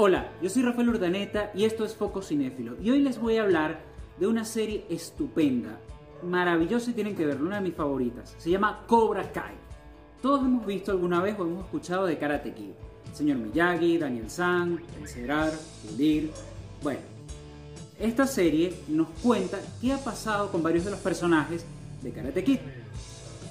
Hola, yo soy Rafael Urdaneta y esto es Foco Cinéfilo. Y hoy les voy a hablar de una serie estupenda, maravillosa y tienen que verla, una de mis favoritas. Se llama Cobra Kai. Todos hemos visto alguna vez o hemos escuchado de Karate Kid. Señor Miyagi, Daniel San, El Cedrar, Pulir. Bueno, esta serie nos cuenta qué ha pasado con varios de los personajes de Karate Kid.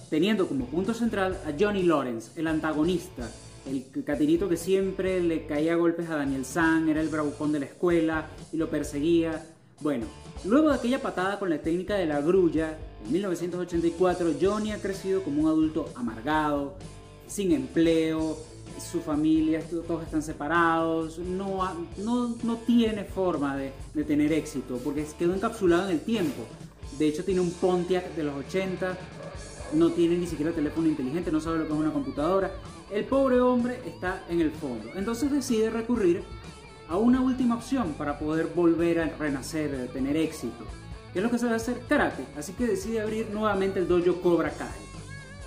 Teniendo como punto central a Johnny Lawrence, el antagonista, el catirito que siempre le caía golpes a Daniel San, era el bravucón de la escuela y lo perseguía. Bueno, luego de aquella patada con la técnica de la grulla, en 1984 Johnny ha crecido como un adulto amargado, sin empleo, su familia, todos están separados, no, no, no tiene forma de, de, tener éxito porque quedó encapsulado en el tiempo. De hecho tiene un Pontiac de los 80, no tiene ni siquiera teléfono inteligente, no sabe lo que es una computadora. El pobre hombre está en el fondo. Entonces decide recurrir a una última opción para poder volver a renacer, a tener éxito. ¿Qué es lo que se va a hacer? Karate. Así que decide abrir nuevamente el dojo Cobra Kai.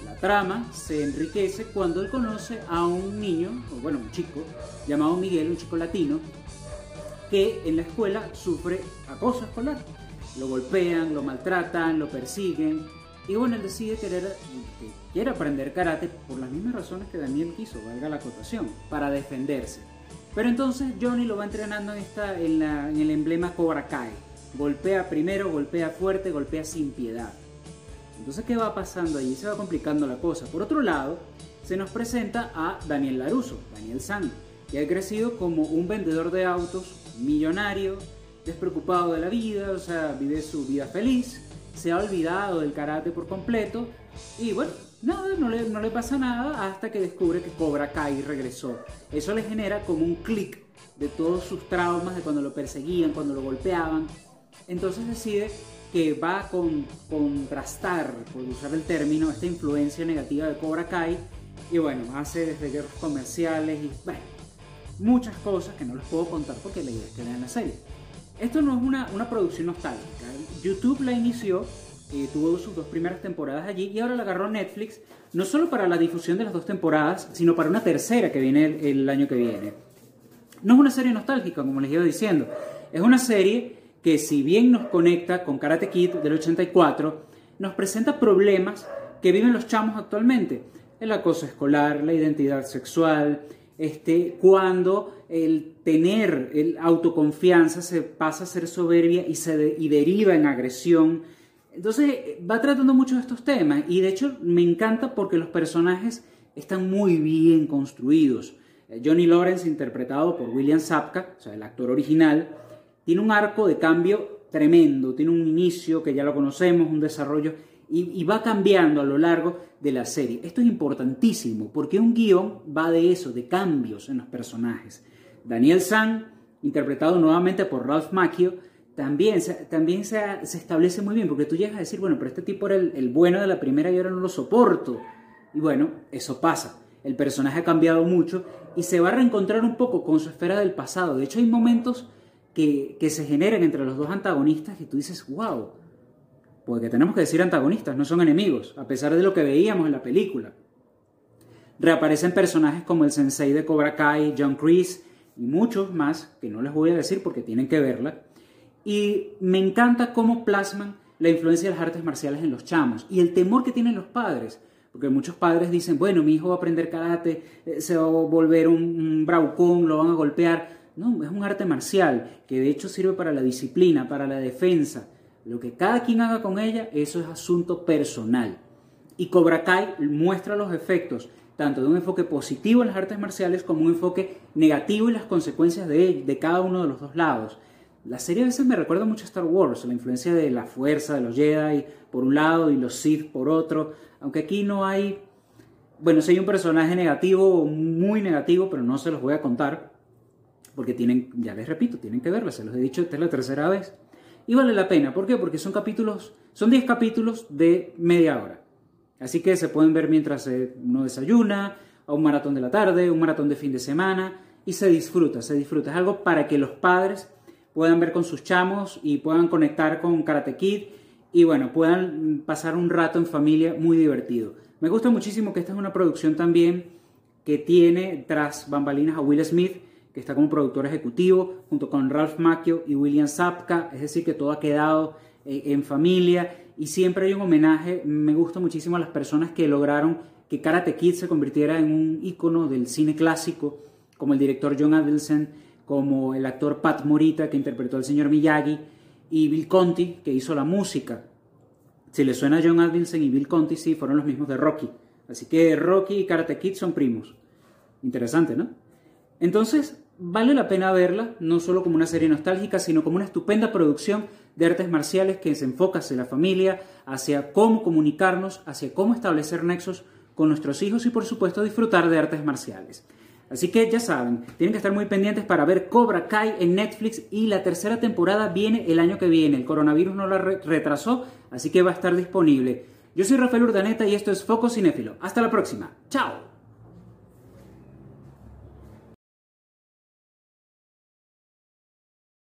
La trama se enriquece cuando él conoce a un niño, o bueno, un chico, llamado Miguel, un chico latino, que en la escuela sufre acoso escolar. Lo golpean, lo maltratan, lo persiguen, y bueno, él decide querer, que quiere aprender karate por las mismas razones que Daniel quiso, valga la acotación, para defenderse. Pero entonces Johnny lo va entrenando en, esta, en, la, en el emblema Cobra Kai. Golpea primero, golpea fuerte, golpea sin piedad. Entonces, ¿qué va pasando allí? Se va complicando la cosa. Por otro lado, se nos presenta a Daniel Laruso, Daniel San, que ha crecido como un vendedor de autos millonario, despreocupado de la vida, o sea, vive su vida feliz se ha olvidado del karate por completo y bueno, nada, no le, pasa nada hasta que descubre que Cobra Kai regresó. Eso le genera como un clic de todos sus traumas, de cuando lo perseguían, cuando lo golpeaban. Entonces decide que va a con, contrastar, por usar el término, esta influencia negativa de Cobra Kai y bueno, hace desde guerras comerciales y muchas cosas que no les puedo contar porque la idea es que la serie. Esto no es una, una producción nostálgica. YouTube la inició, eh, tuvo sus dos primeras temporadas allí y ahora la agarró Netflix, no solo para la difusión de las dos temporadas, sino para una tercera que viene el, el año que viene. No es una serie nostálgica, como les iba diciendo. Es una serie que si bien nos conecta con Karate Kid del 84, nos presenta problemas que viven los chamos actualmente. El acoso escolar, la identidad sexual, este, cuando el tener el autoconfianza se pasa a ser soberbia y, se deriva en agresión. Entonces va tratando mucho de estos temas y de hecho me encanta porque los personajes están muy bien construidos. Eh, Johnny Lawrence, interpretado por William Sapka, o sea, el actor original, tiene un arco de cambio tremendo, tiene un inicio que ya lo conocemos, un desarrollo y, va cambiando a lo largo de la serie. Esto es importantísimo porque un guion va de eso, de cambios en los personajes. Daniel San, interpretado nuevamente por Ralph Macchio, también, también se, establece muy bien porque tú llegas a decir, bueno, pero este tipo era el, bueno de la primera y ahora no lo soporto. Y bueno, eso pasa. El personaje ha cambiado mucho y se va a reencontrar un poco con su esfera del pasado. De hecho, hay momentos que, que se generan entre los dos antagonistas y tú dices, wow, porque tenemos que decir antagonistas, no son enemigos, a pesar de lo que veíamos en la película. Reaparecen personajes como el sensei de Cobra Kai, John Kreese y muchos más, que no les voy a decir porque tienen que verla. Y me encanta cómo plasman la influencia de las artes marciales en los chamos y el temor que tienen los padres. Porque muchos padres dicen, bueno, mi hijo va a aprender karate, eh, se va a volver un, un braucón, lo van a golpear. No, es un arte marcial que de hecho sirve para la disciplina, para la defensa lo que cada quien haga con ella, eso es asunto personal. Y Cobra Kai muestra los efectos tanto de un enfoque positivo en las artes marciales como un enfoque negativo y las consecuencias de, de cada uno de los dos lados. La serie a veces me recuerda mucho a Star Wars, la influencia de la fuerza de los Jedi por un lado y los Sith por otro, aunque aquí no hay, bueno, si hay un personaje negativo, muy negativo, pero no se los voy a contar, porque tienen, ya les repito, tienen que verlo, se los he dicho, esta es la tercera vez. Y vale la pena. ¿Por qué? Porque son capítulos, son 10 capítulos de media hora. Así que se pueden ver mientras uno desayuna, a un maratón de la tarde, un maratón de fin de semana, y se disfruta, se disfruta. Es algo para que los padres puedan ver con sus chamos y puedan conectar con Karate Kid y bueno, puedan pasar un rato en familia muy divertido. Me gusta muchísimo que esta es una producción también que tiene tras bambalinas a Will Smith, que está como productor ejecutivo, junto con Ralph Macchio y William Sapka, es decir, que todo ha quedado eh, en familia y siempre hay un homenaje, me gusta muchísimo a las personas que lograron que Karate Kid se convirtiera en un ícono del cine clásico, como el director John Adelson, como el actor Pat Morita, que interpretó al señor Miyagi, y Bill Conti, que hizo la música. Si le suena a John Adelson y Bill Conti, sí, fueron los mismos de Rocky. Así que Rocky y Karate Kid son primos. Interesante, ¿no? Entonces, vale la pena verla, no solo como una serie nostálgica, sino como una estupenda producción de artes marciales que se enfoca hacia la familia, hacia cómo comunicarnos, hacia cómo establecer nexos con nuestros hijos y por supuesto disfrutar de artes marciales. Así que ya saben, tienen que estar muy pendientes para ver Cobra Kai en Netflix y la tercera temporada viene el año que viene. El coronavirus no la retrasó, así que va a estar disponible. Yo soy Rafael Urdaneta y esto es Foco Cinéfilo. Hasta la próxima. Chao.